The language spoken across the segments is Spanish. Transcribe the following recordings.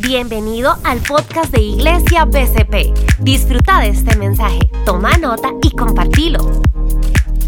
Bienvenido al podcast de Iglesia BCP. Disfruta de este mensaje, toma nota y compartilo.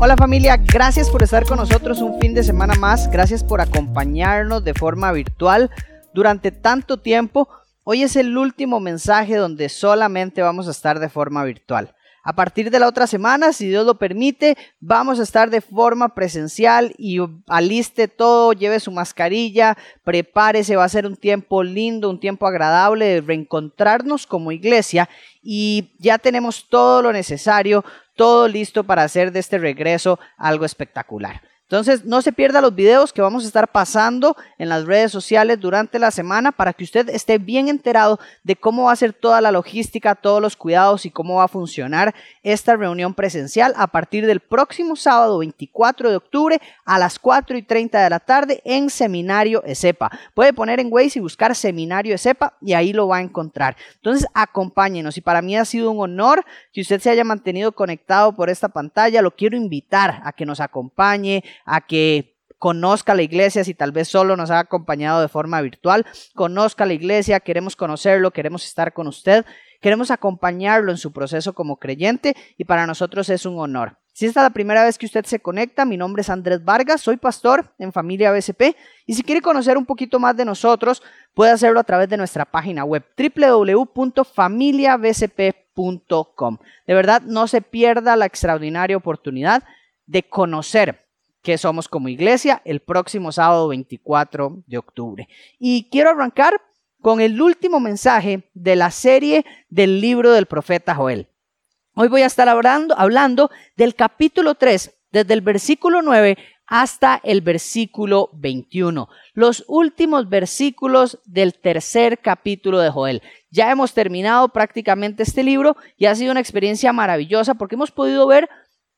Hola familia, gracias por estar con nosotros un fin de semana más, gracias por acompañarnos de forma virtual durante tanto tiempo. Hoy es el último mensaje donde solamente vamos a estar de forma virtual. A partir de la otra semana, si Dios lo permite, vamos a estar de forma presencial y aliste todo, lleve su mascarilla, prepárese, va a ser un tiempo lindo, un tiempo agradable de reencontrarnos como iglesia y ya tenemos todo lo necesario, todo listo para hacer de este regreso algo espectacular. Entonces, no se pierda los videos que vamos a estar pasando en las redes sociales durante la semana para que usted esté bien enterado de cómo va a ser toda la logística, todos los cuidados y cómo va a funcionar esta reunión presencial a partir del próximo sábado 24 de octubre a las 4 y 30 de la tarde en Seminario ESEPA. Puede poner en Waze y buscar Seminario ESEPA y ahí lo va a encontrar. Entonces, acompáñenos y para mí ha sido un honor que usted se haya mantenido conectado por esta pantalla. Lo quiero invitar a que nos acompañe a que conozca la iglesia, si tal vez solo nos ha acompañado de forma virtual, conozca la iglesia, queremos conocerlo, queremos estar con usted, queremos acompañarlo en su proceso como creyente y para nosotros es un honor. Si esta es la primera vez que usted se conecta, mi nombre es Andrés Vargas, soy pastor en Familia BCP y si quiere conocer un poquito más de nosotros, puede hacerlo a través de nuestra página web www.familiabcp.com. De verdad, no se pierda la extraordinaria oportunidad de conocer que somos como iglesia el próximo sábado 24 de octubre. Y quiero arrancar con el último mensaje de la serie del libro del profeta Joel. Hoy voy a estar hablando, hablando del capítulo 3, desde el versículo 9 hasta el versículo 21, los últimos versículos del tercer capítulo de Joel. Ya hemos terminado prácticamente este libro y ha sido una experiencia maravillosa porque hemos podido ver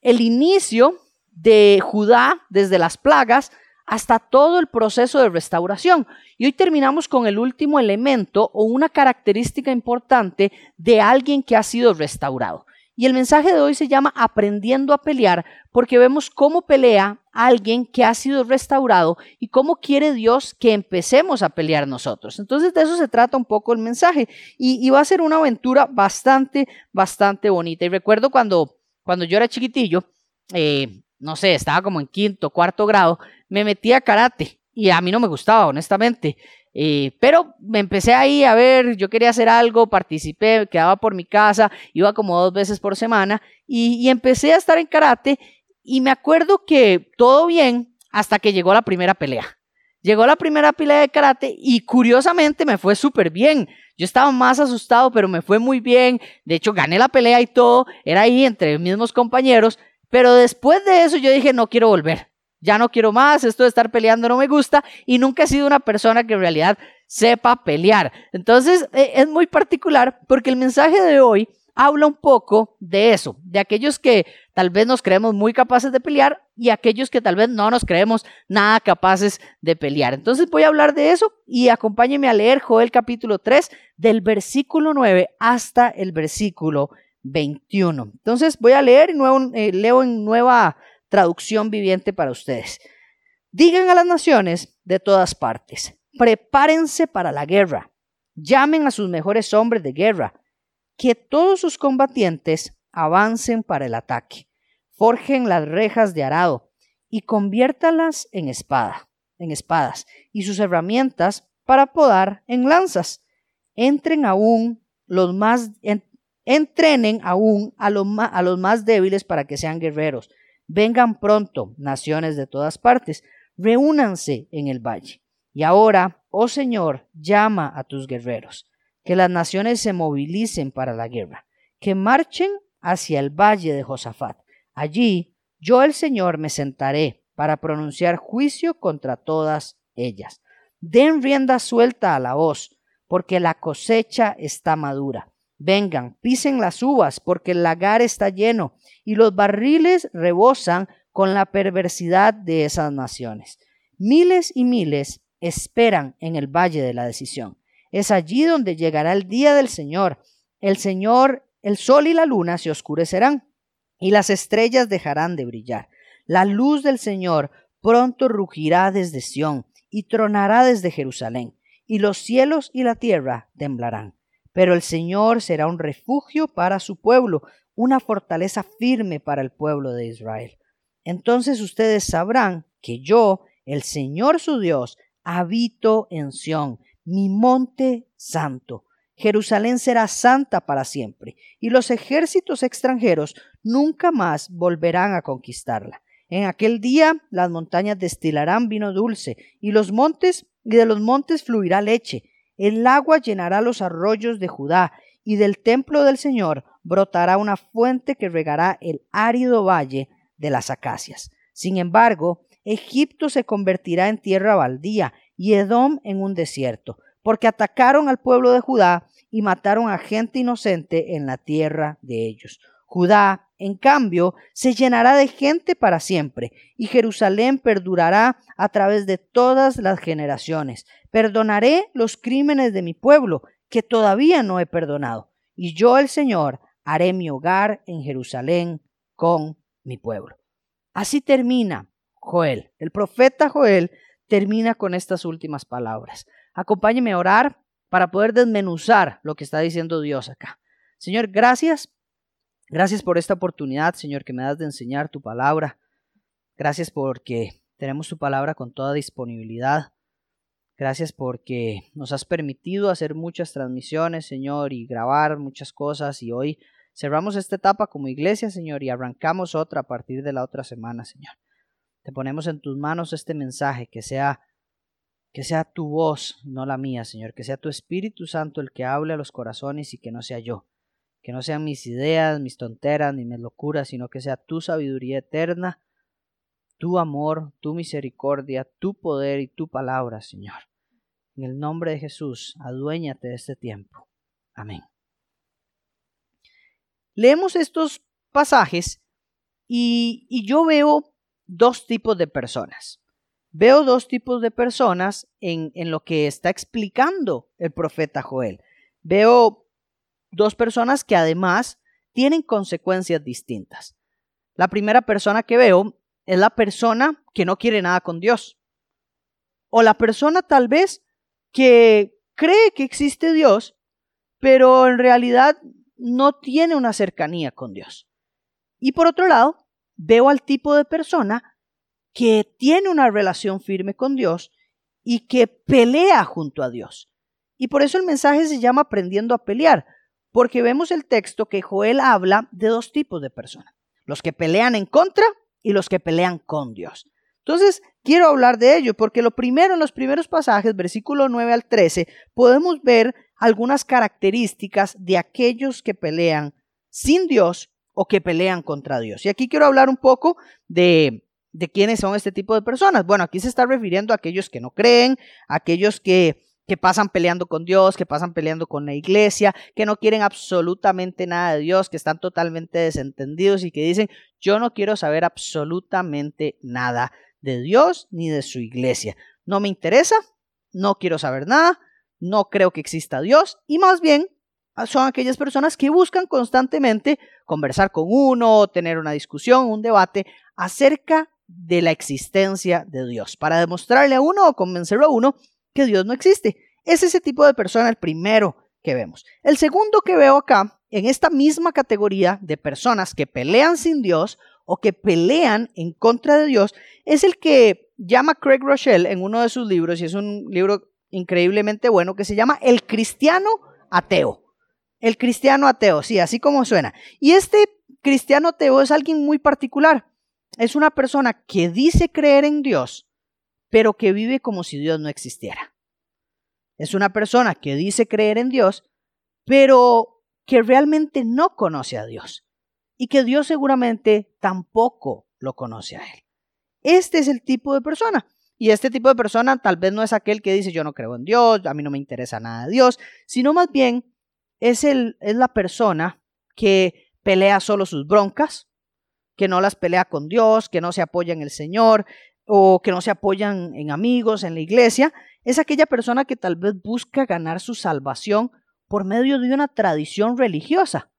el inicio de Judá desde las plagas hasta todo el proceso de restauración. Y hoy terminamos con el último elemento o una característica importante de alguien que ha sido restaurado. Y el mensaje de hoy se llama Aprendiendo a pelear porque vemos cómo pelea alguien que ha sido restaurado y cómo quiere Dios que empecemos a pelear nosotros. Entonces de eso se trata un poco el mensaje y, va a ser una aventura bastante, bastante bonita. Y recuerdo cuando, cuando yo era chiquitillo, eh, no sé, estaba como en quinto, cuarto grado, me metí a karate y a mí no me gustaba, honestamente. Eh, pero me empecé ahí a ver, yo quería hacer algo, participé, quedaba por mi casa, iba como dos veces por semana y, empecé a estar en karate y me acuerdo que todo bien hasta que llegó la primera pelea. Llegó la primera pelea de karate y curiosamente me fue súper bien. Yo estaba más asustado, pero me fue muy bien. De hecho, gané la pelea y todo. Era ahí entre mismos compañeros. Pero después de eso yo dije, no quiero volver, ya no quiero más, esto de estar peleando no me gusta y nunca he sido una persona que en realidad sepa pelear. Entonces e, es muy particular porque el mensaje de hoy habla un poco de eso, de aquellos que tal vez nos creemos muy capaces de pelear y aquellos que tal vez no nos creemos nada capaces de pelear. Entonces voy a hablar de eso y acompáñenme a leer Joel capítulo 3 del versículo 9 hasta el versículo 21. Entonces voy a leer, nuevo, eh, leo en nueva traducción viviente para ustedes. Digan a las naciones de todas partes, prepárense para la guerra, llamen a sus mejores hombres de guerra, que todos sus combatientes avancen para el ataque, forjen las rejas de arado y conviértalas en espada, en espadas, y sus herramientas para podar en lanzas. Entren aún los más, Entrenen aún a, a los más débiles para que sean guerreros. Vengan pronto, naciones de todas partes, reúnanse en el valle. Y ahora, oh Señor, llama a tus guerreros, que las naciones se movilicen para la guerra, que marchen hacia el valle de Josafat. Allí yo el Señor me sentaré para pronunciar juicio contra todas ellas. Den rienda suelta a la voz, porque la cosecha está madura Vengan, pisen las uvas, porque el lagar está lleno, y los barriles rebosan con la perversidad de esas naciones. Miles y miles esperan en el valle de la decisión. Es allí donde llegará el día del Señor. El Señor, el sol y la luna se oscurecerán, y las estrellas dejarán de brillar. La luz del Señor pronto rugirá desde Sión y tronará desde Jerusalén y los cielos y la tierra temblarán. Pero el Señor será un refugio para su pueblo, una fortaleza firme para el pueblo de Israel. Entonces ustedes sabrán que yo, el Señor su Dios, habito en Sión, mi monte santo. Jerusalén será santa para siempre, y los ejércitos extranjeros nunca más volverán a conquistarla. En aquel día las montañas destilarán vino dulce, y los montes y de los montes fluirá leche. El agua llenará los arroyos de Judá, y del templo del Señor brotará una fuente que regará el árido valle de las acacias. Sin embargo, Egipto se convertirá en tierra baldía y Edom en un desierto, porque atacaron al pueblo de Judá y mataron a gente inocente en la tierra de ellos. Judá, en cambio, se llenará de gente para siempre, y Jerusalén perdurará a través de todas las generaciones. Perdonaré los crímenes de mi pueblo, que todavía no he perdonado, y yo el Señor haré mi hogar en Jerusalén con mi pueblo. Así termina Joel. El profeta Joel termina con estas últimas palabras. Acompáñeme a orar para poder desmenuzar lo que está diciendo Dios acá. Señor, gracias Gracias por esta oportunidad, Señor, que me das de enseñar tu palabra. Gracias porque tenemos tu palabra con toda disponibilidad. Gracias porque nos has permitido hacer muchas transmisiones, Señor, y grabar muchas cosas. Y hoy cerramos esta etapa como iglesia, Señor, y arrancamos otra a partir de la otra semana, Señor. Te ponemos en tus manos este mensaje, que sea que sea tu voz, no la mía, Señor, que sea tu Espíritu Santo el que hable a los corazones y que no sea yo que no sean mis ideas, mis tonteras, ni mis locuras, sino que sea tu sabiduría eterna, tu amor, tu misericordia, tu poder y tu palabra, Señor. En el nombre de Jesús, aduéñate de este tiempo. Amén. Leemos estos pasajes y, yo veo dos tipos de personas. Veo dos tipos de personas en lo que está explicando el profeta Joel. Veo dos personas que además tienen consecuencias distintas. La primera persona que veo es la persona que no quiere nada con Dios. O la persona tal vez que cree que existe Dios, pero en realidad no tiene una cercanía con Dios. Y por otro lado, veo al tipo de persona que tiene una relación firme con Dios y que pelea junto a Dios. Y por eso el mensaje se llama aprendiendo a pelear, porque vemos el texto que Joel habla de dos tipos de personas, los que pelean en contra y los que pelean con Dios. Entonces, quiero hablar de ello, porque lo primero, en los primeros pasajes, versículo 9 al 13, podemos ver algunas características de aquellos que pelean sin Dios o que pelean contra Dios. Y aquí quiero hablar un poco de, de quiénes son este tipo de personas. Bueno, aquí se está refiriendo a aquellos que no creen, aquellos que que pasan peleando con Dios, que pasan peleando con la iglesia, que no quieren absolutamente nada de Dios, que están totalmente desentendidos y que dicen, yo no quiero saber absolutamente nada de Dios ni de su iglesia. No me interesa, no quiero saber nada, no creo que exista Dios y más bien son aquellas personas que buscan constantemente conversar con uno, tener una discusión, un debate acerca de la existencia de Dios, para demostrarle a uno o convencerlo a uno que Dios no existe. Es ese tipo de persona el primero que vemos. El segundo que veo acá, en esta misma categoría de personas que pelean sin Dios o que pelean en contra de Dios, es el que llama Craig Rochelle en uno de sus libros, y es un libro increíblemente bueno, que se llama El cristiano ateo. El cristiano ateo, sí, así como suena. Y este cristiano ateo es alguien muy particular. Es una persona que dice creer en Dios, pero que vive como si Dios no existiera. Es una persona que dice creer en Dios, pero que realmente no conoce a Dios y que Dios seguramente tampoco lo conoce a él. Este es el tipo de persona. Y este tipo de persona tal vez no es aquel que dice yo no creo en Dios, a mí no me interesa nada de Dios, sino más bien es, el, es la persona que pelea solo sus broncas, que no las pelea con Dios, que no se apoya en el Señor, o que no se apoyan en amigos, en la iglesia, es aquella persona que tal vez busca ganar su salvación por medio de una tradición religiosa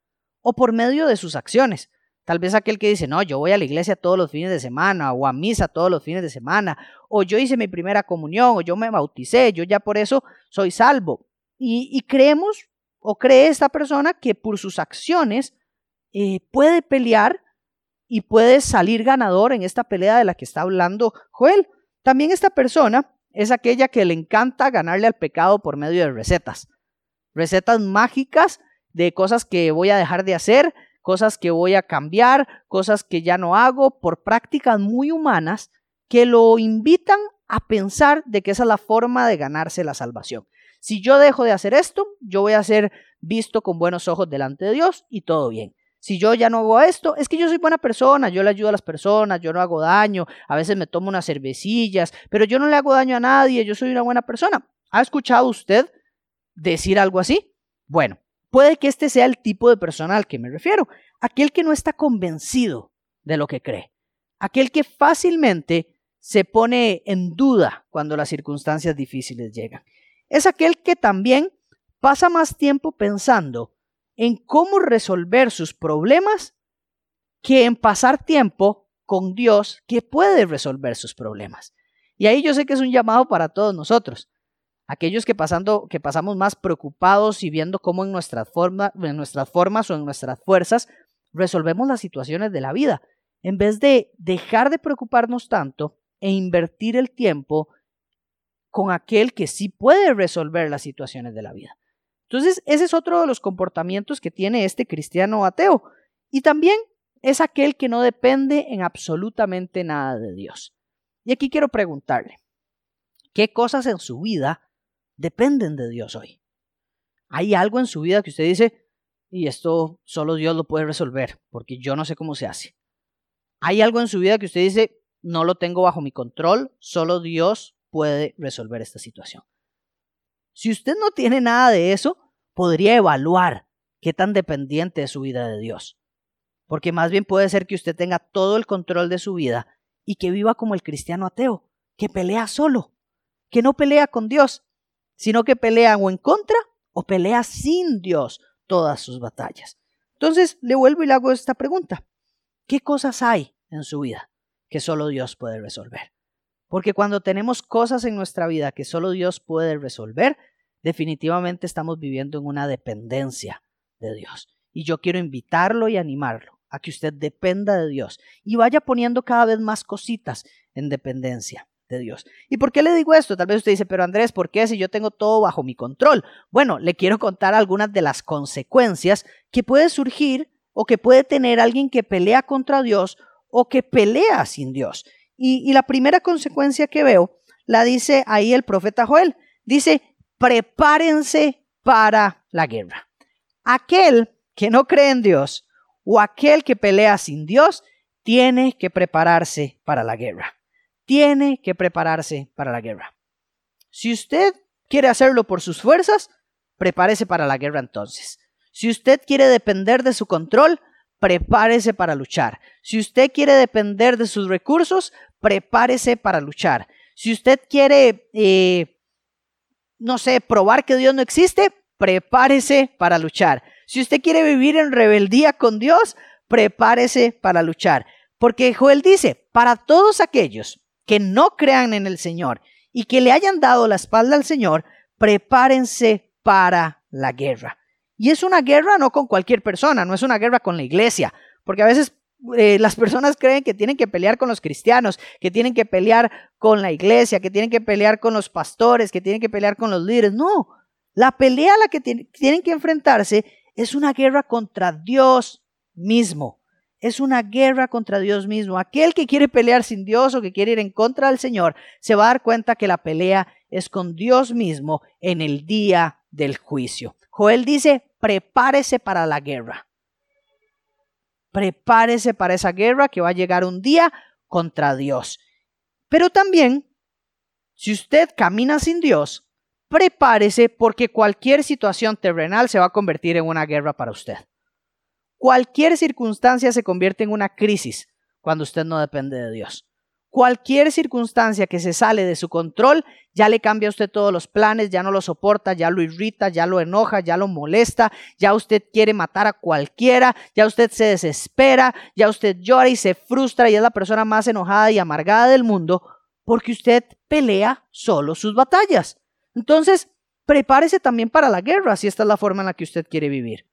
o por medio de sus acciones. Tal vez aquel que dice, no, yo voy a la iglesia todos los fines de semana o a misa todos los fines de semana, o yo hice mi primera comunión, o yo me bauticé, yo ya por eso soy salvo. Y, creemos o cree esta persona que por sus acciones eh, puede pelear y puede salir ganador en esta pelea de la que está hablando Joel. También esta persona es aquella que le encanta ganarle al pecado por medio de recetas. Recetas mágicas de cosas que voy a dejar de hacer, cosas que voy a cambiar, cosas que ya no hago, por prácticas muy humanas que lo invitan a pensar de que esa es la forma de ganarse la salvación. Si yo dejo de hacer esto, yo voy a ser visto con buenos ojos delante de Dios y todo bien. Si yo ya no hago esto, es que yo soy buena persona, yo le ayudo a las personas, yo no hago daño, a veces me tomo unas cervecillas, pero yo no le hago daño a nadie, yo soy una buena persona. ¿Ha escuchado usted decir algo así? Bueno, Puede que este sea el tipo de persona al que me refiero, aquel que no está convencido de lo que cree, aquel que fácilmente se pone en duda cuando las circunstancias difíciles llegan. Es aquel que también pasa más tiempo pensando en cómo resolver sus problemas que en pasar tiempo con Dios que puede resolver sus problemas. Y ahí yo sé que es un llamado para todos nosotros aquellos que, pasando, que pasamos más preocupados y viendo cómo en nuestras, en nuestras formas o en nuestras fuerzas resolvemos las situaciones de la vida, en vez de dejar de preocuparnos tanto e invertir el tiempo con aquel que sí puede resolver las situaciones de la vida. Entonces, ese es otro de los comportamientos que tiene este cristiano ateo. Y también es aquel que no depende en absolutamente nada de Dios. Y aquí quiero preguntarle, ¿qué cosas en su vida dependen de Dios hoy. Hay algo en su vida que usted dice, y esto solo Dios lo puede resolver, porque yo no sé cómo se hace. Hay algo en su vida que usted dice, no lo tengo bajo mi control, solo Dios puede resolver esta situación. Si usted no tiene nada de eso, podría evaluar qué tan dependiente es su vida de Dios. Porque más bien puede ser que usted tenga todo el control de su vida y que viva como el cristiano ateo, que pelea solo, que no pelea con Dios, sino que pelea o en contra o pelea sin Dios todas sus batallas. Entonces le vuelvo y le hago esta pregunta. ¿Qué cosas hay en su vida que solo Dios puede resolver? Porque cuando tenemos cosas en nuestra vida que solo Dios puede resolver, definitivamente estamos viviendo en una dependencia de Dios. Y yo quiero invitarlo y animarlo a que usted dependa de Dios y vaya poniendo cada vez más cositas en dependencia de Dios. ¿Y por qué le digo esto? Tal vez usted dice, pero Andrés, ¿por qué si yo tengo todo bajo mi control? Bueno, le quiero contar algunas de las consecuencias que puede surgir o que puede tener alguien que pelea contra Dios o que pelea sin Dios. Y, y la primera consecuencia que veo la dice ahí el profeta Joel. Dice, prepárense para la guerra. Aquel que no cree en Dios o aquel que pelea sin Dios tiene que prepararse para la guerra tiene que prepararse para la guerra. Si usted quiere hacerlo por sus fuerzas, prepárese para la guerra entonces. Si usted quiere depender de su control, prepárese para luchar. Si usted quiere depender de sus recursos, prepárese para luchar. Si usted quiere, eh, no sé, probar que Dios no existe, prepárese para luchar. Si usted quiere vivir en rebeldía con Dios, prepárese para luchar. Porque Joel dice, para todos aquellos que no crean en el Señor y que le hayan dado la espalda al Señor, prepárense para la guerra. Y es una guerra no con cualquier persona, no es una guerra con la iglesia, porque a veces eh, las personas creen que tienen que pelear con los cristianos, que tienen que pelear con la iglesia, que tienen que pelear con los pastores, que tienen que pelear con los líderes. No, la pelea a la que tienen que enfrentarse es una guerra contra Dios mismo es una guerra contra Dios mismo. Aquel que quiere pelear sin Dios o que quiere ir en contra del Señor, se va a dar cuenta que la pelea es con Dios mismo en el día del juicio. Joel dice, prepárese para la guerra. Prepárese para esa guerra que va a llegar un día contra Dios. Pero también, si usted camina sin Dios, prepárese porque cualquier situación terrenal se va a convertir en una guerra para usted. Cualquier circunstancia se convierte en una crisis cuando usted no depende de Dios. Cualquier circunstancia que se sale de su control, ya le cambia a usted todos los planes, ya no lo soporta, ya lo irrita, ya lo enoja, ya lo molesta, ya usted quiere matar a cualquiera, ya usted se desespera, ya usted llora y se frustra y es la persona más enojada y amargada del mundo porque usted pelea solo sus batallas. Entonces, prepárese también para la guerra si esta es la forma en la que usted quiere vivir.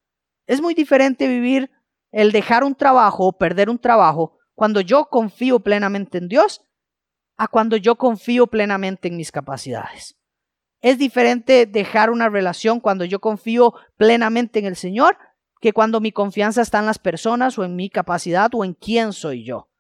Es muy diferente vivir el dejar un trabajo o perder un trabajo cuando yo confío plenamente en Dios a cuando yo confío plenamente en mis capacidades. Es diferente dejar una relación cuando yo confío plenamente en el Señor que cuando mi confianza está en las personas o en mi capacidad o en quién soy yo.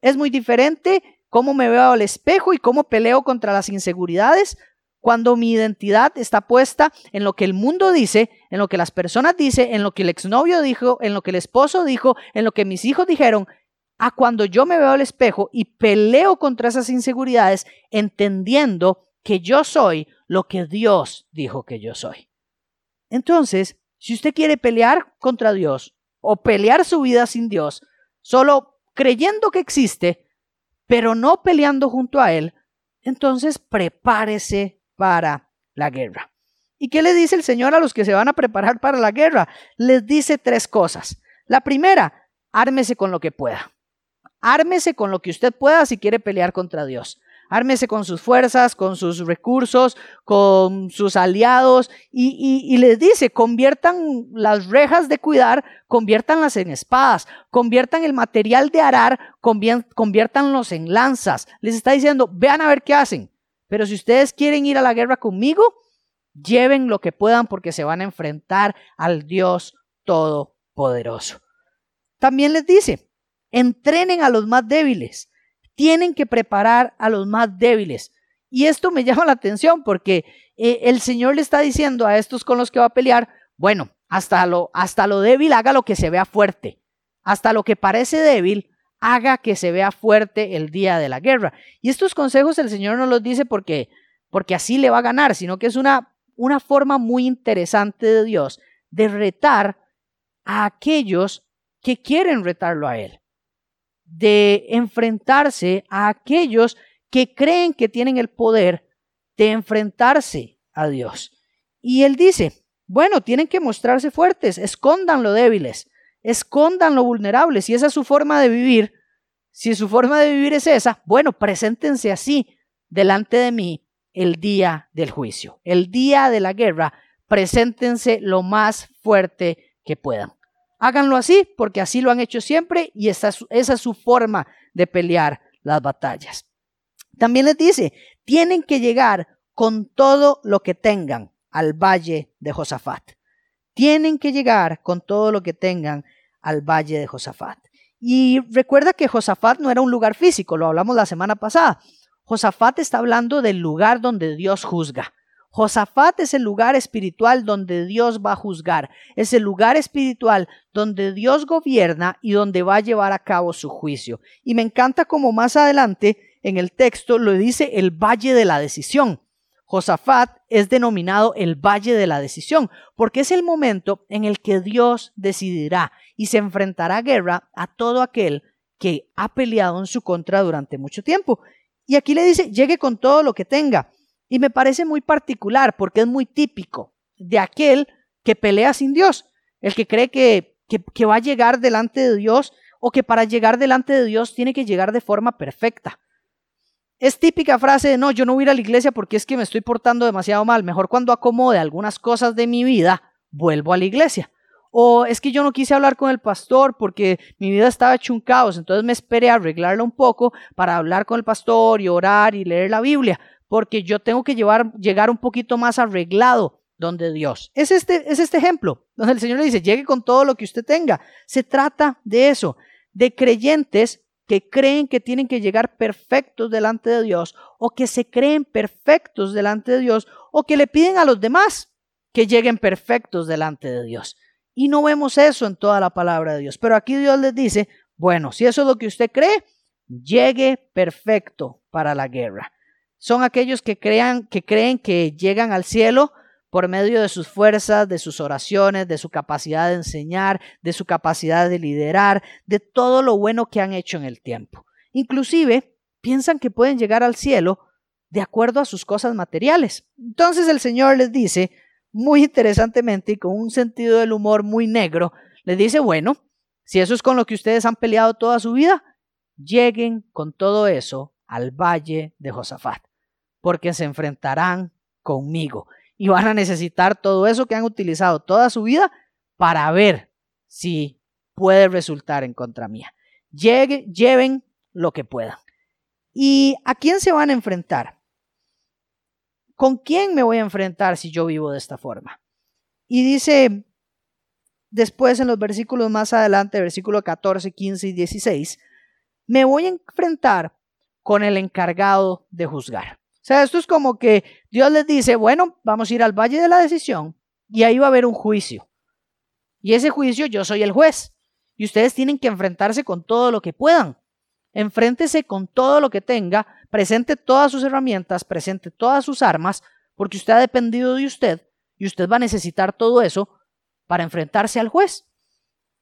Es muy diferente cómo me veo al espejo y cómo peleo contra las inseguridades cuando mi identidad está puesta en lo que el mundo dice, en lo que las personas dicen, en lo que el exnovio dijo, en lo que el esposo dijo, en lo que mis hijos dijeron, a cuando yo me veo al espejo y peleo contra esas inseguridades entendiendo que yo soy lo que Dios dijo que yo soy. Entonces, si usted quiere pelear contra Dios o pelear su vida sin Dios, solo creyendo que existe, pero no peleando junto a Él, entonces prepárese para la guerra. ¿Y qué le dice el Señor a los que se van a preparar para la guerra? Les dice tres cosas. La primera, ármese con lo que pueda. Ármese con lo que usted pueda si quiere pelear contra Dios. Ármese con sus fuerzas, con sus recursos, con sus aliados y, les dice, conviertan las rejas de cuidar, conviértanlas en espadas, conviertan el material de arar, conviértanlos en lanzas. Les está diciendo, vean a ver qué hacen. Pero si ustedes quieren ir a la guerra conmigo, lleven lo que puedan porque se van a enfrentar al Dios Todopoderoso. También les dice, entrenen a los más débiles, tienen que preparar a los más débiles. Y esto me llama la atención porque eh, el Señor le está diciendo a estos con los que va a pelear, bueno, hasta lo, hasta lo débil haga lo que se vea fuerte, hasta lo que parece débil haga que se vea fuerte el día de la guerra. Y estos consejos el Señor no los dice porque, porque así le va a ganar, sino que es una, una forma muy interesante de Dios de retar a aquellos que quieren retarlo a Él de enfrentarse a aquellos que creen que tienen el poder de enfrentarse a Dios. Y él dice, bueno, tienen que mostrarse fuertes, escondan lo débiles, escondan lo vulnerables. Si esa es su forma de vivir, si su forma de vivir es esa, bueno, preséntense así delante de mí el día del juicio, el día de la guerra, preséntense lo más fuerte que puedan. Háganlo así porque así lo han hecho siempre y esa, es su forma de pelear las batallas. También les dice, tienen que llegar con todo lo que tengan al valle de Josafat. Tienen que llegar con todo lo que tengan al valle de Josafat. Y recuerda que Josafat no era un lugar físico, lo hablamos la semana pasada. Josafat está hablando del lugar donde Dios juzga. Josafat es el lugar espiritual donde Dios va a juzgar, es el lugar espiritual donde Dios gobierna y donde va a llevar a cabo su juicio. Y me encanta como más adelante en el texto lo dice el valle de la decisión. Josafat es denominado el valle de la decisión, porque es el momento en el que Dios decidirá y se enfrentará a guerra a todo aquel que ha peleado en su contra durante mucho tiempo. Y aquí le dice, llegue con todo lo que tenga. Y me parece muy particular porque es muy típico de aquel que pelea sin Dios, el que cree que, que, va a llegar delante de Dios o que para llegar delante de Dios tiene que llegar de forma perfecta. Es típica frase de no, yo no voy a ir a la iglesia porque es que me estoy portando demasiado mal. Mejor cuando acomode algunas cosas de mi vida, vuelvo a la iglesia. O es que yo no quise hablar con el pastor porque mi vida estaba hecho un caos, entonces me esperé a arreglarla un poco para hablar con el pastor y orar y leer la Biblia porque yo tengo que llevar, llegar un poquito más arreglado donde Dios. Es este, es este ejemplo, donde el Señor le dice, llegue con todo lo que usted tenga. Se trata de eso, de creyentes que creen que tienen que llegar perfectos delante de Dios o que se creen perfectos delante de Dios o que le piden a los demás que lleguen perfectos delante de Dios. Y no vemos eso en toda la palabra de Dios. Pero aquí Dios les dice, bueno, si eso es lo que usted cree, llegue perfecto para la guerra son aquellos que, crean, que creen que llegan al cielo por medio de sus fuerzas, de sus oraciones, de su capacidad de enseñar, de su capacidad de liderar, de todo lo bueno que han hecho en el tiempo. Inclusive piensan que pueden llegar al cielo de acuerdo a sus cosas materiales. Entonces el Señor les dice, muy interesantemente y con un sentido del humor muy negro, les dice, bueno, si eso es con lo que ustedes han peleado toda su vida, lleguen con todo eso al valle de Josafat, porque se enfrentarán conmigo y van a necesitar todo eso que han utilizado toda su vida para ver si puede resultar en contra mía. lleven lo que puedan. ¿Y a quién se van a enfrentar? ¿Con quién me voy a enfrentar si yo vivo de esta forma? Y dice después en los versículos más adelante, versículo 14, 15 y 16, me voy a enfrentar con el encargado de juzgar. Sea, esto es como que Dios les dice, bueno, vamos a ir al valle de la decisión y ahí va a haber un juicio. Y ese juicio yo soy el juez. Y ustedes tienen que enfrentarse con todo lo que puedan. Enfréntese con todo lo que tenga, presente todas sus herramientas, presente todas sus armas, porque usted ha dependido de usted y usted va a necesitar todo eso para enfrentarse al juez.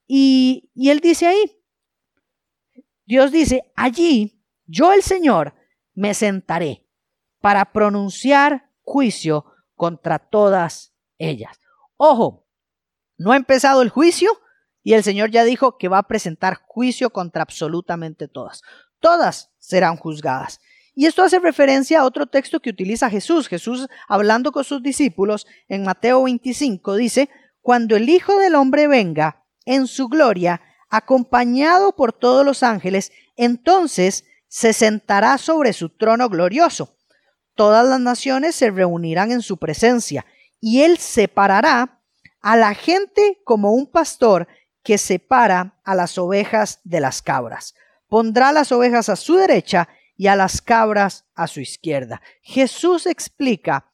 Y, y él dice ahí, Dios dice, allí yo el Señor me sentaré para pronunciar juicio contra todas ellas. Ojo, no ha empezado el juicio y el Señor ya dijo que va a presentar juicio contra absolutamente todas. Todas serán juzgadas. Y esto hace referencia a otro texto que utiliza Jesús. Jesús, hablando con sus discípulos en Mateo 25, dice, cuando el Hijo del Hombre venga en su gloria, acompañado por todos los ángeles, entonces se sentará sobre su trono glorioso. Todas las naciones se reunirán en su presencia, y él separará a la gente como un pastor que separa a las ovejas de las cabras. Pondrá las ovejas a su derecha y a las cabras a su izquierda. Jesús explica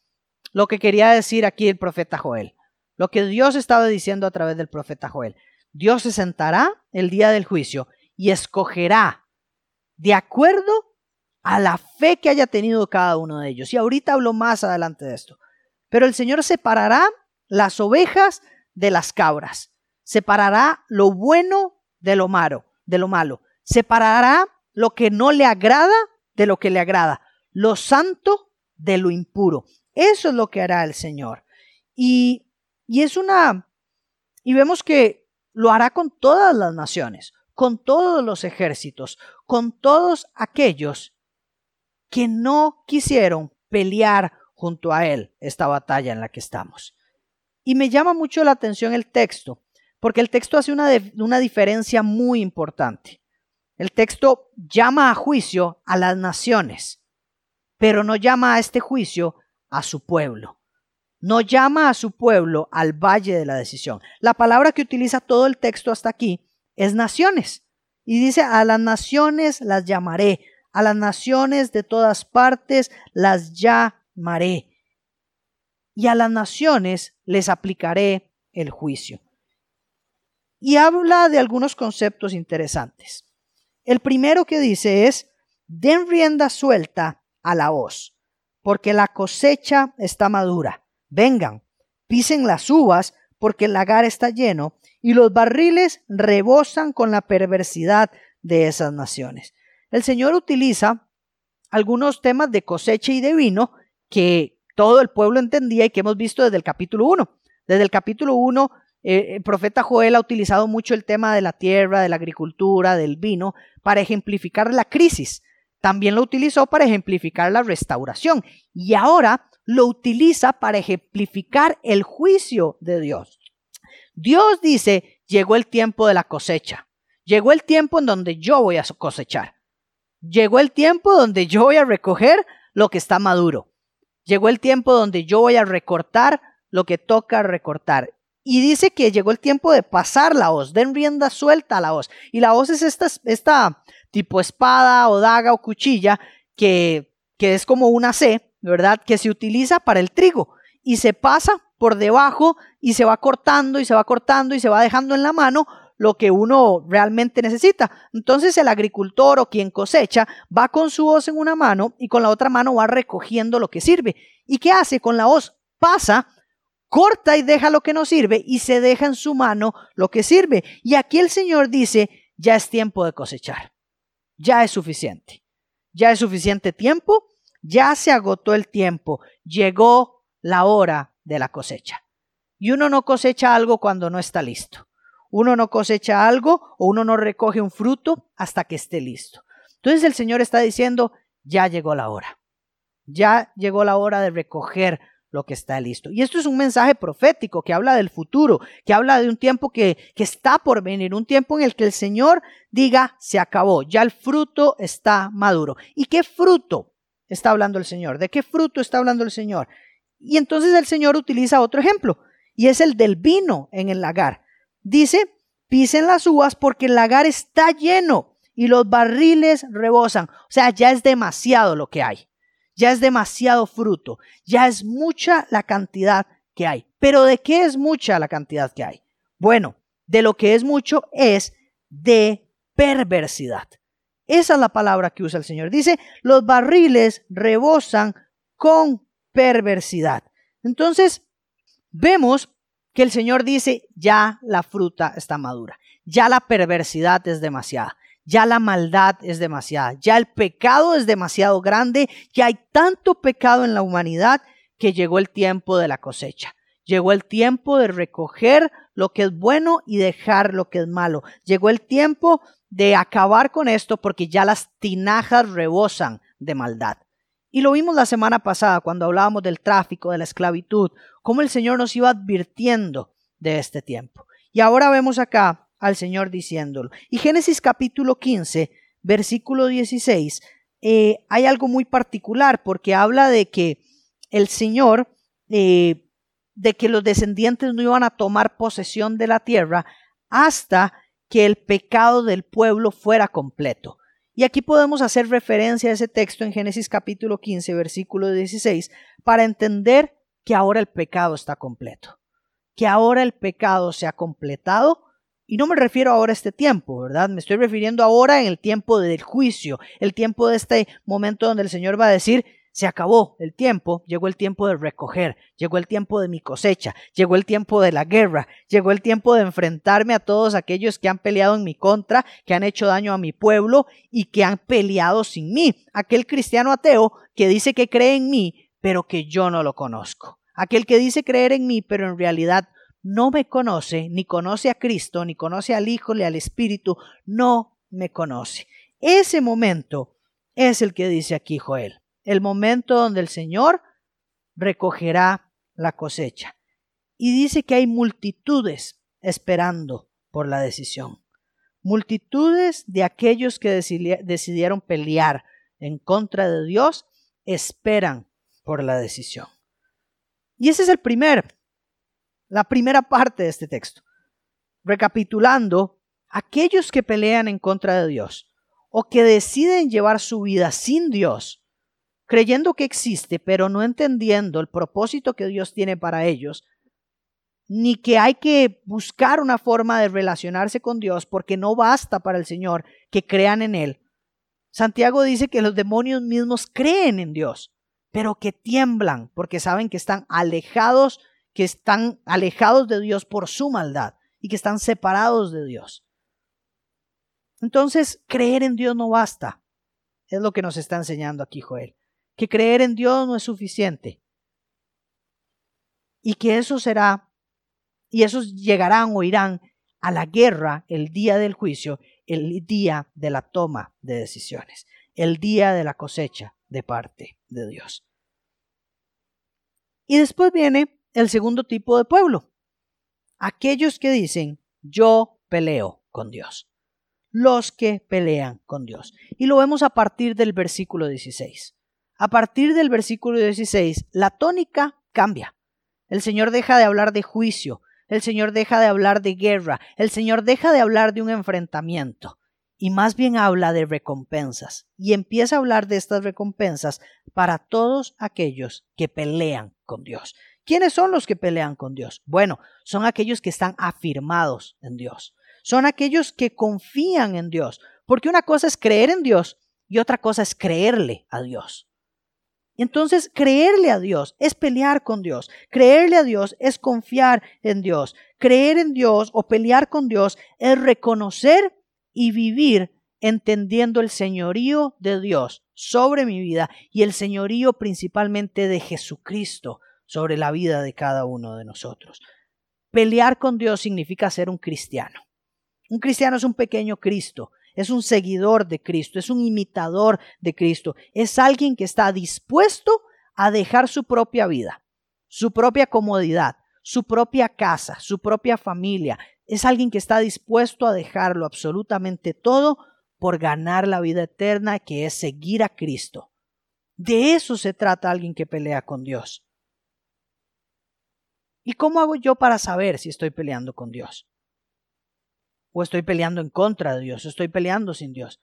lo que quería decir aquí el profeta Joel. Lo que Dios estaba diciendo a través del profeta Joel. Dios se sentará el día del juicio y escogerá de acuerdo a la fe que haya tenido cada uno de ellos. Y ahorita hablo más adelante de esto. Pero el Señor separará las ovejas de las cabras. Separará lo bueno de lo malo, de lo malo. Separará lo que no le agrada de lo que le agrada. Lo santo de lo impuro. Eso es lo que hará el Señor. Y y es una, y vemos que lo hará con todas las naciones, con todos los ejércitos, con todos aquellos que no quisieron pelear junto a él esta batalla en la que estamos. Y me llama mucho la atención el texto, porque el texto hace una, una diferencia muy importante. El texto llama a juicio a las naciones, pero no llama a este juicio a su pueblo no llama a su pueblo al valle de la decisión. La palabra que utiliza todo el texto hasta aquí es naciones. Y dice, a las naciones las llamaré, a las naciones de todas partes las llamaré. Y a las naciones les aplicaré el juicio. Y habla de algunos conceptos interesantes. El primero que dice es, den rienda suelta a la hoz, porque la cosecha está madura Vengan, pisen las uvas, porque el lagar está lleno, y los barriles rebosan con la perversidad de esas naciones. El Señor utiliza algunos temas de cosecha y de vino que todo el pueblo entendía y que hemos visto desde el capítulo 1. Desde el capítulo 1, eh, el profeta Joel ha utilizado mucho el tema de la tierra, de la agricultura, del vino, para ejemplificar la crisis. También lo utilizó para ejemplificar la restauración. Y ahora lo utiliza para ejemplificar el juicio de Dios. Dios dice, llegó el tiempo de la cosecha. Llegó el tiempo en donde yo voy a cosechar. Llegó el tiempo donde yo voy a recoger lo que está maduro. Llegó el tiempo donde yo voy a recortar lo que toca recortar. Y dice que llegó el tiempo de pasar la hoz, den rienda suelta a la hoz. Y la hoz es esta, esta tipo espada o daga o cuchilla que, que es como una C, ¿verdad? Que se utiliza para el trigo y se pasa por debajo y se va cortando y se va cortando y se va dejando en la mano lo que uno realmente necesita. Entonces el agricultor o quien cosecha va con su hoz en una mano y con la otra mano va recogiendo lo que sirve. ¿Y qué hace? Con la hoz pasa, corta y deja lo que no sirve y se deja en su mano lo que sirve. Y aquí el Señor dice, ya es tiempo de cosechar, ya es suficiente. ya es suficiente tiempo, ya se agotó el tiempo, llegó la hora de la cosecha. Y uno no cosecha algo cuando no está listo. Uno no cosecha algo o uno no recoge un fruto hasta que esté listo. Entonces el Señor está diciendo, ya llegó la hora. Ya llegó la hora de recoger lo que está listo. Y esto es un mensaje profético que habla del futuro, que habla de un tiempo que, que, está por venir, un tiempo en el que el Señor diga, se acabó, ya el fruto está maduro. ¿Y qué fruto está hablando el Señor? ¿De qué fruto está hablando el Señor? Y entonces el Señor utiliza otro ejemplo, y es el del vino en el lagar. Dice, pisen las uvas porque el lagar está lleno y los barriles rebosan. O sea, ya es demasiado lo que hay ya es demasiado fruto, ya es mucha la cantidad que hay. Pero ¿de qué es mucha la cantidad que hay? Bueno, de lo que es mucho es de perversidad. Esa es la palabra que usa el Señor. Dice, los barriles rebosan con perversidad. Entonces, vemos que el Señor dice, ya la fruta está madura, ya la perversidad es demasiada ya la maldad es demasiada, ya el pecado es demasiado grande, ya hay tanto pecado en la humanidad que llegó el tiempo de la cosecha. Llegó el tiempo de recoger lo que es bueno y dejar lo que es malo. Llegó el tiempo de acabar con esto porque ya las tinajas rebosan de maldad. Y lo vimos la semana pasada cuando hablábamos del tráfico, de la esclavitud, cómo el Señor nos iba advirtiendo de este tiempo. Y ahora vemos acá al Señor diciéndolo. Y Génesis capítulo 15, versículo 16, eh, hay algo muy particular porque habla de que el Señor, eh, de que los descendientes no iban a tomar posesión de la tierra hasta que el pecado del pueblo fuera completo. Y aquí podemos hacer referencia a ese texto en Génesis capítulo 15, versículo 16, para entender que ahora el pecado está completo, que ahora el pecado se ha completado y no me refiero ahora a este tiempo, ¿verdad? Me estoy refiriendo ahora en el tiempo del juicio, el tiempo de este momento donde el Señor va a decir, se acabó el tiempo, llegó el tiempo de recoger, llegó el tiempo de mi cosecha, llegó el tiempo de la guerra, llegó el tiempo de enfrentarme a todos aquellos que han peleado en mi contra, que han hecho daño a mi pueblo y que han peleado sin mí. Aquel cristiano ateo que dice que cree en mí, pero que yo no lo conozco. Aquel que dice creer en mí, pero en realidad no me conoce, ni conoce a Cristo, ni conoce al Hijo, ni al Espíritu, no me conoce. Ese momento es el que dice aquí Joel, el momento donde el Señor recogerá la cosecha. Y dice que hay multitudes esperando por la decisión. Multitudes de aquellos que decidieron pelear en contra de Dios esperan por la decisión. Y ese es el primer la primera parte de este texto. Recapitulando, aquellos que pelean en contra de Dios o que deciden llevar su vida sin Dios, creyendo que existe, pero no entendiendo el propósito que Dios tiene para ellos, ni que hay que buscar una forma de relacionarse con Dios porque no basta para el Señor que crean en Él. Santiago dice que los demonios mismos creen en Dios, pero que tiemblan porque saben que están alejados que están alejados de Dios por su maldad y que están separados de Dios. Entonces, creer en Dios no basta. Es lo que nos está enseñando aquí Joel. Que creer en Dios no es suficiente. Y que eso será, y esos llegarán o irán a la guerra el día del juicio, el día de la toma de decisiones, el día de la cosecha de parte de Dios. Y después viene el segundo tipo de pueblo. Aquellos que dicen, yo peleo con Dios. Los que pelean con Dios. Y lo vemos a partir del versículo 16. A partir del versículo 16, la tónica cambia. El Señor deja de hablar de juicio, el Señor deja de hablar de guerra, el Señor deja de hablar de un enfrentamiento y más bien habla de recompensas y empieza a hablar de estas recompensas para todos aquellos que pelean con Dios. ¿Quiénes son los que pelean con Dios? Bueno, son aquellos que están afirmados en Dios. Son aquellos que confían en Dios. Porque una cosa es creer en Dios y otra cosa es creerle a Dios. Entonces, creerle a Dios es pelear con Dios. Creerle a Dios es confiar en Dios. Creer en Dios o pelear con Dios es reconocer y vivir entendiendo el señorío de Dios sobre mi vida y el señorío principalmente de Jesucristo sobre la vida de cada uno de nosotros. Pelear con Dios significa ser un cristiano. Un cristiano es un pequeño Cristo, es un seguidor de Cristo, es un imitador de Cristo, es alguien que está dispuesto a dejar su propia vida, su propia comodidad, su propia casa, su propia familia. Es alguien que está dispuesto a dejarlo absolutamente todo por ganar la vida eterna, que es seguir a Cristo. De eso se trata alguien que pelea con Dios. ¿Y cómo hago yo para saber si estoy peleando con Dios? ¿O estoy peleando en contra de Dios? ¿O estoy peleando sin Dios?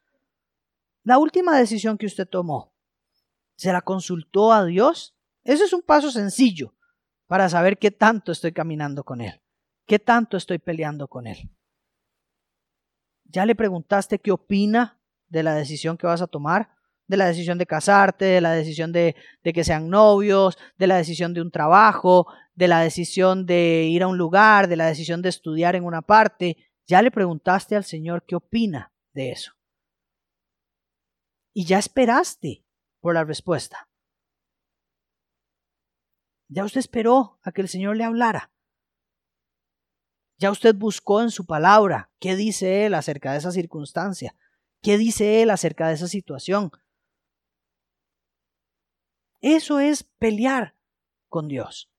La última decisión que usted tomó, ¿se la consultó a Dios? Ese es un paso sencillo para saber qué tanto estoy caminando con Él, qué tanto estoy peleando con Él. ¿Ya le preguntaste qué opina de la decisión que vas a tomar? De la decisión de casarte, de la decisión de, de, que sean novios, de la decisión de un trabajo, de la decisión de ir a un lugar, de la decisión de estudiar en una parte. ¿Ya le preguntaste al Señor qué opina de eso? Y ya esperaste por la respuesta. Ya usted esperó a que el Señor le hablara. Ya usted buscó en su palabra qué dice Él acerca de esa circunstancia, qué dice Él acerca de esa situación. Eso es pelear con Dios.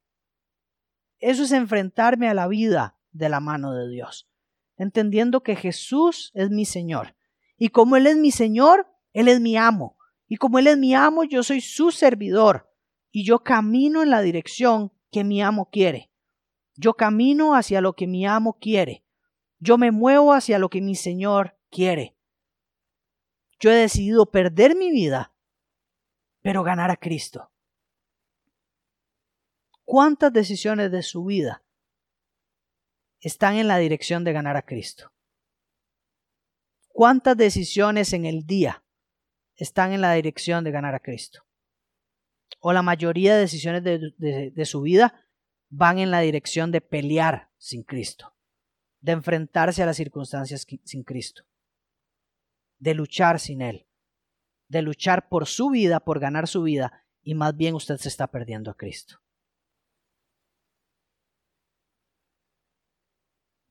Eso es enfrentarme a la vida de la mano de Dios, entendiendo que Jesús es mi Señor. Y como Él es mi Señor, Él es mi amo. Y como Él es mi amo, yo soy su servidor. Y yo camino en la dirección que mi amo quiere. Yo camino hacia lo que mi amo quiere. Yo me muevo hacia lo que mi Señor quiere. Yo he decidido perder mi vida, pero ganar a Cristo. ¿Cuántas decisiones de su vida están en la dirección de ganar a Cristo? ¿Cuántas decisiones en el día están en la dirección de ganar a Cristo? O la mayoría de decisiones de, de su vida van en la dirección de pelear sin Cristo, de enfrentarse a las circunstancias sin Cristo, de luchar sin Él, de luchar por su vida, por ganar su vida, y más bien usted se está perdiendo a Cristo.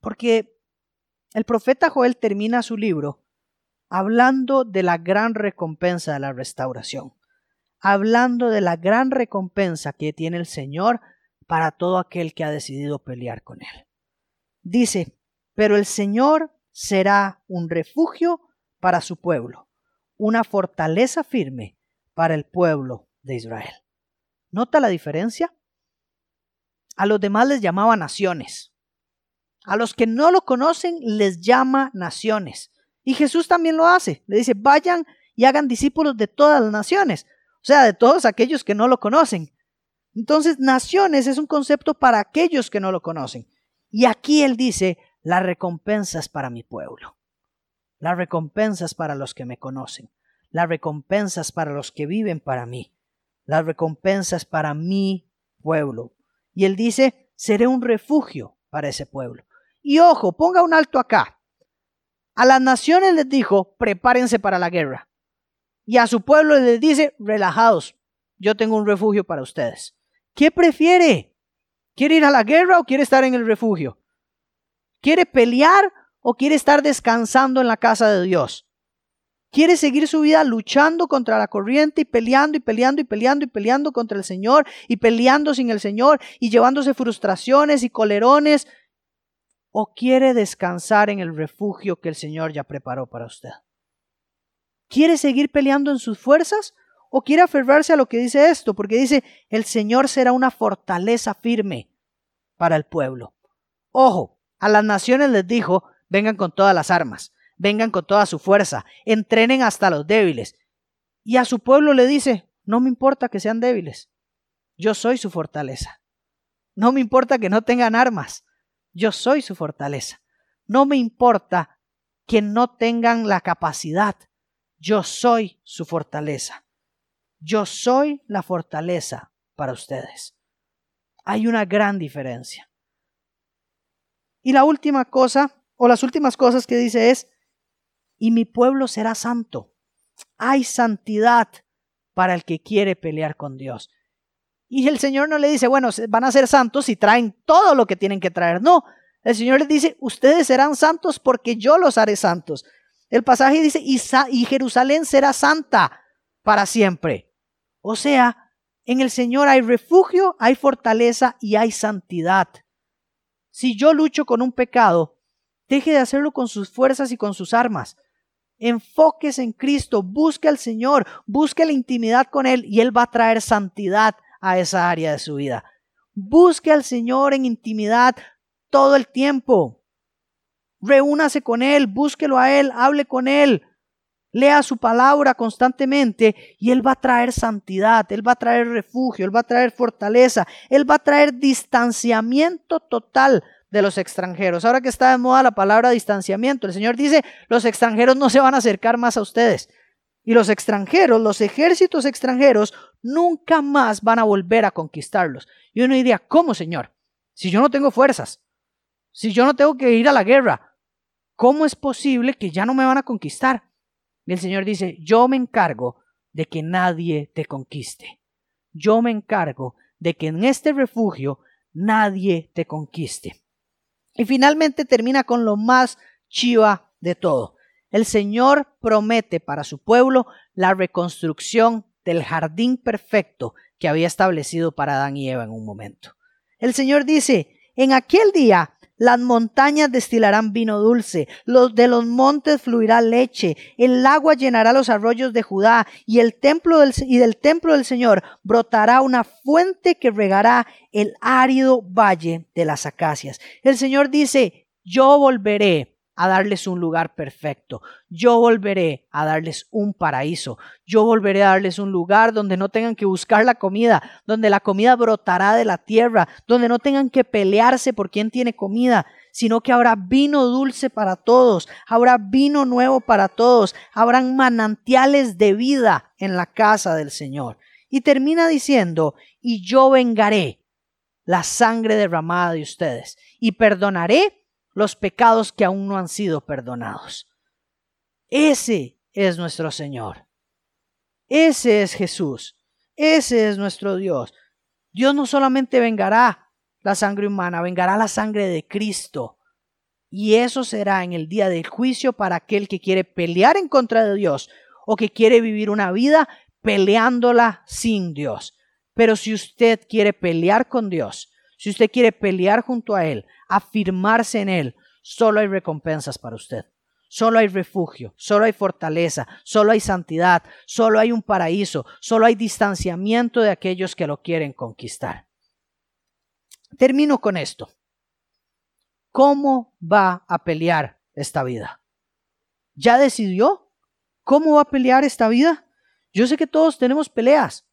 Porque el profeta Joel termina su libro hablando de la gran recompensa de la restauración, hablando de la gran recompensa que tiene el Señor para todo aquel que ha decidido pelear con él. Dice, pero el Señor será un refugio para su pueblo, una fortaleza firme para el pueblo de Israel. ¿Nota la diferencia? A los demás les llamaba naciones. A los que no lo conocen les llama naciones. Y Jesús también lo hace. Le dice, vayan y hagan discípulos de todas las naciones. O sea, de todos aquellos que no lo conocen. Entonces, naciones es un concepto para aquellos que no lo conocen. Y aquí él dice, las recompensas para mi pueblo. Las recompensas para los que me conocen. Las recompensas para los que viven para mí. Las recompensas para mi pueblo. Y él dice, seré un refugio para ese pueblo. Y ojo, ponga un alto acá. A las naciones les dijo, prepárense para la guerra. Y a su pueblo les dice, relajados, yo tengo un refugio para ustedes. ¿Qué prefiere? ¿Quiere ir a la guerra o quiere estar en el refugio? ¿Quiere pelear o quiere estar descansando en la casa de Dios? ¿Quiere seguir su vida luchando contra la corriente y peleando y peleando y peleando y peleando contra el Señor y peleando sin el Señor y llevándose frustraciones y colerones? ¿O quiere descansar en el refugio que el Señor ya preparó para usted? ¿Quiere seguir peleando en sus fuerzas o quiere aferrarse a lo que dice esto, porque dice, el Señor será una fortaleza firme para el pueblo. Ojo, a las naciones les dijo, vengan con todas las armas, vengan con toda su fuerza, entrenen hasta los débiles. Y a su pueblo le dice, no me importa que sean débiles, yo soy su fortaleza. No me importa que no tengan armas, yo soy su fortaleza. No me importa que no tengan la capacidad, yo soy su fortaleza. Yo soy la fortaleza para ustedes. Hay una gran diferencia. Y la última cosa, o las últimas cosas que dice es, y mi pueblo será santo. hay santidad para el que quiere pelear con Dios. Y el Señor no le dice, bueno, van a ser santos y traen todo lo que tienen que traer. No, el Señor les dice, ustedes serán santos porque yo los haré santos. El pasaje dice, y, y Jerusalén será santa para siempre. O sea, en el Señor hay refugio, hay fortaleza y hay santidad. Si yo lucho con un pecado, deje de hacerlo con sus fuerzas y con sus armas. Enfóquese en Cristo, busque al Señor, busque la intimidad con Él y Él va a traer santidad a esa área de su vida. Busque al Señor en intimidad todo el tiempo. Reúnase con Él, búsquelo a Él, hable con Él, lea su palabra constantemente y Él va a traer santidad, Él va a traer refugio, Él va a traer fortaleza, Él va a traer distanciamiento total de los extranjeros. Ahora que está de moda la palabra distanciamiento, el Señor dice, los extranjeros no se van a acercar más a ustedes. Y los extranjeros, los ejércitos extranjeros, nunca más van a volver a conquistarlos. Y uno diría, ¿cómo, Señor? Si yo no tengo fuerzas, si yo no tengo que ir a la guerra, ¿cómo es posible que ya no me van a conquistar? Y el Señor dice, yo me encargo de que nadie te conquiste. Yo me encargo de que en este refugio nadie te conquiste. Y finalmente termina con lo más chiva de todo. El Señor promete para su pueblo la reconstrucción del jardín perfecto que había establecido para Adán y Eva en un momento. El Señor dice, en aquel día las montañas destilarán vino dulce, los de los montes fluirá leche, el agua llenará los arroyos de Judá, y el templo del, y del templo del Señor brotará una fuente que regará el árido valle de las acacias. El Señor dice, yo volveré a darles un lugar perfecto. Yo volveré a darles un paraíso. Yo volveré a darles un lugar donde no tengan que buscar la comida, donde la comida brotará de la tierra, donde no tengan que pelearse por quién tiene comida, sino que habrá vino dulce para todos, habrá vino nuevo para todos, habrán manantiales de vida en la casa del Señor. Y termina diciendo, y yo vengaré la sangre derramada de ustedes y perdonaré los pecados que aún no han sido perdonados. Ese es nuestro Señor. Ese es Jesús. Ese es nuestro Dios. Dios no solamente vengará la sangre humana, vengará la sangre de Cristo. Y eso será en el día del juicio para aquel que quiere pelear en contra de Dios o que quiere vivir una vida peleándola sin Dios. Pero si usted quiere pelear con Dios, si usted quiere pelear junto a Él, afirmarse en Él, solo hay recompensas para usted. Solo hay refugio, solo hay fortaleza, solo hay santidad, solo hay un paraíso, solo hay distanciamiento de aquellos que lo quieren conquistar. Termino con esto. ¿Cómo va a pelear esta vida? ¿Ya decidió cómo va a pelear esta vida? Yo sé que todos tenemos peleas.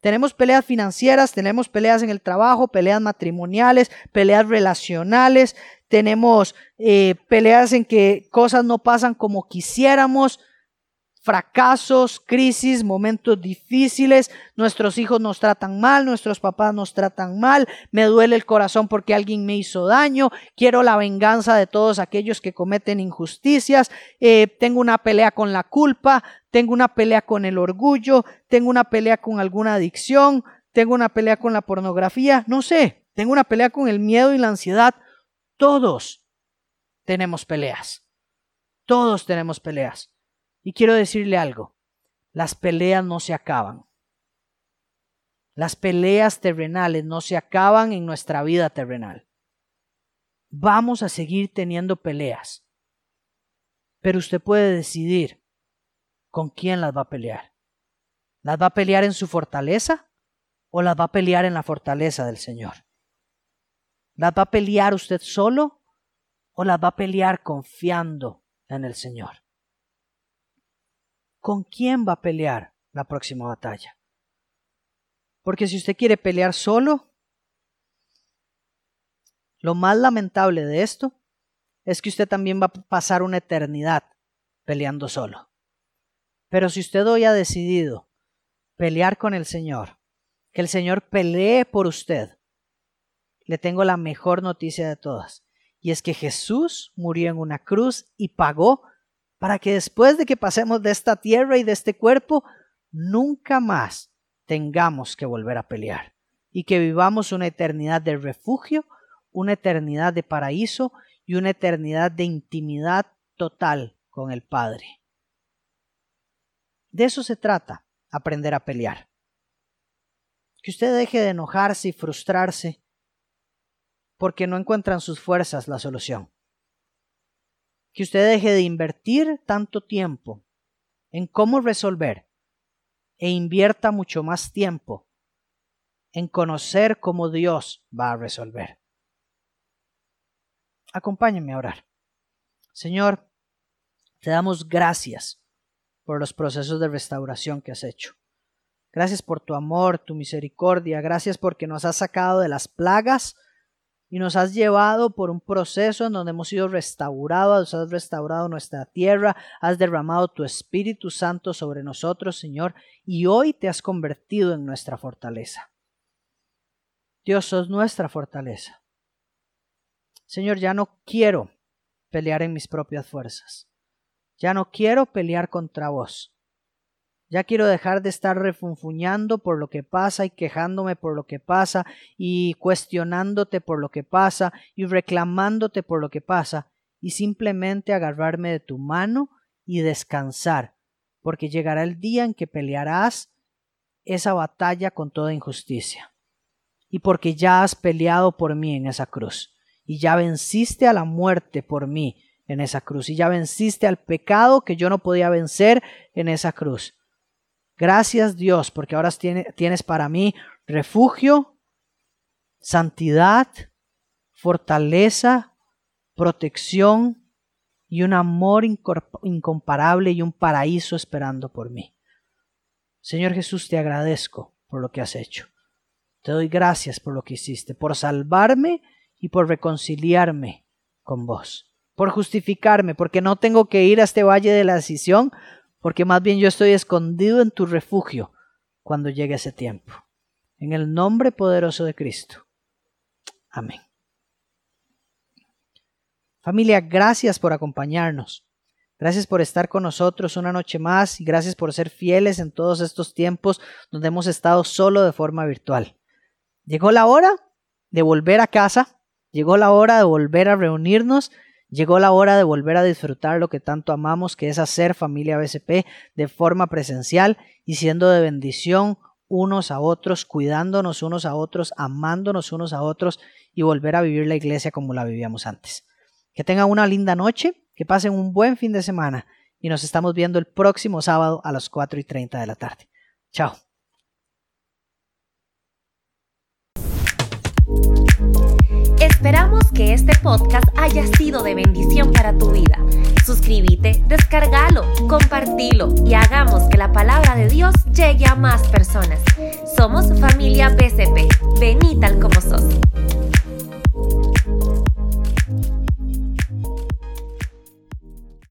Tenemos peleas financieras, tenemos peleas en el trabajo, peleas matrimoniales, peleas relacionales, tenemos eh, peleas en que cosas no pasan como quisiéramos, fracasos, crisis, momentos difíciles, nuestros hijos nos tratan mal, nuestros papás nos tratan mal, me duele el corazón porque alguien me hizo daño, quiero la venganza de todos aquellos que cometen injusticias, eh, tengo una pelea con la culpa, tengo una pelea con el orgullo, tengo una pelea con alguna adicción, tengo una pelea con la pornografía, no sé, tengo una pelea con el miedo y la ansiedad. Todos tenemos peleas. Todos tenemos peleas. Y quiero decirle algo, las peleas no se acaban. Las peleas terrenales no se acaban en nuestra vida terrenal. Vamos a seguir teniendo peleas. Pero usted puede decidir con quién las va a pelear. ¿Las va a pelear en su fortaleza o las va a pelear en la fortaleza del Señor? ¿Las va a pelear usted solo o las va a pelear confiando en el Señor? ¿Con quién va a pelear la próxima batalla? Porque si usted quiere pelear solo, lo más lamentable de esto es que usted también va a pasar una eternidad peleando solo. Pero si usted hoy ha decidido pelear con el Señor, que el Señor pelee por usted, le tengo la mejor noticia de todas. Y es que Jesús murió en una cruz y pagó para que después de que pasemos de esta tierra y de este cuerpo, nunca más tengamos que volver a pelear y que vivamos una eternidad de refugio, una eternidad de paraíso y una eternidad de intimidad total con el Padre. De eso se trata, aprender a pelear. Que usted deje de enojarse y frustrarse porque no encuentran sus fuerzas la solución. Que usted deje de invertir tanto tiempo en cómo resolver e invierta mucho más tiempo en conocer cómo Dios va a resolver. Acompáñenme a orar. Señor, te damos gracias por los procesos de restauración que has hecho. Gracias por tu amor, tu misericordia. Gracias porque nos has sacado de las plagas y nos has llevado por un proceso en donde hemos sido restaurados, has restaurado nuestra tierra, has derramado tu Espíritu Santo sobre nosotros, Señor, y hoy te has convertido en nuestra fortaleza. Dios, sos nuestra fortaleza. Señor, ya no quiero pelear en mis propias fuerzas. Ya no quiero pelear contra vos. Ya quiero dejar de estar refunfuñando por lo que pasa y quejándome por lo que pasa y cuestionándote por lo que pasa y reclamándote por lo que pasa y simplemente agarrarme de tu mano y descansar, porque llegará el día en que pelearás esa batalla con toda injusticia. Y porque ya has peleado por mí en esa cruz, y ya venciste a la muerte por mí en esa cruz, y ya venciste al pecado que yo no podía vencer en esa cruz Gracias Dios, porque ahora tienes para mí refugio, santidad, fortaleza, protección y un amor incomparable y un paraíso esperando por mí. Señor Jesús, te agradezco por lo que has hecho. Te doy gracias por lo que hiciste, por salvarme y por reconciliarme con vos, por justificarme, porque no tengo que ir a este valle de la decisión porque más bien yo estoy escondido en tu refugio cuando llegue ese tiempo. En el nombre poderoso de Cristo. Amén. Familia, gracias por acompañarnos. Gracias por estar con nosotros una noche más y gracias por ser fieles en todos estos tiempos donde hemos estado solo de forma virtual. Llegó la hora de volver a casa, llegó la hora de volver a reunirnos Llegó la hora de volver a disfrutar lo que tanto amamos, que es hacer familia BCP de forma presencial y siendo de bendición unos a otros, cuidándonos unos a otros, amándonos unos a otros y volver a vivir la iglesia como la vivíamos antes. Que tengan una linda noche, que pasen un buen fin de semana y nos estamos viendo el próximo sábado a las 4 y 30 de la tarde. Chao. Esperamos que este podcast haya sido de bendición para tu vida. Suscríbete, descárgalo, compartilo y hagamos que la palabra de Dios llegue a más personas. Somos familia BCP. Vení tal como sos.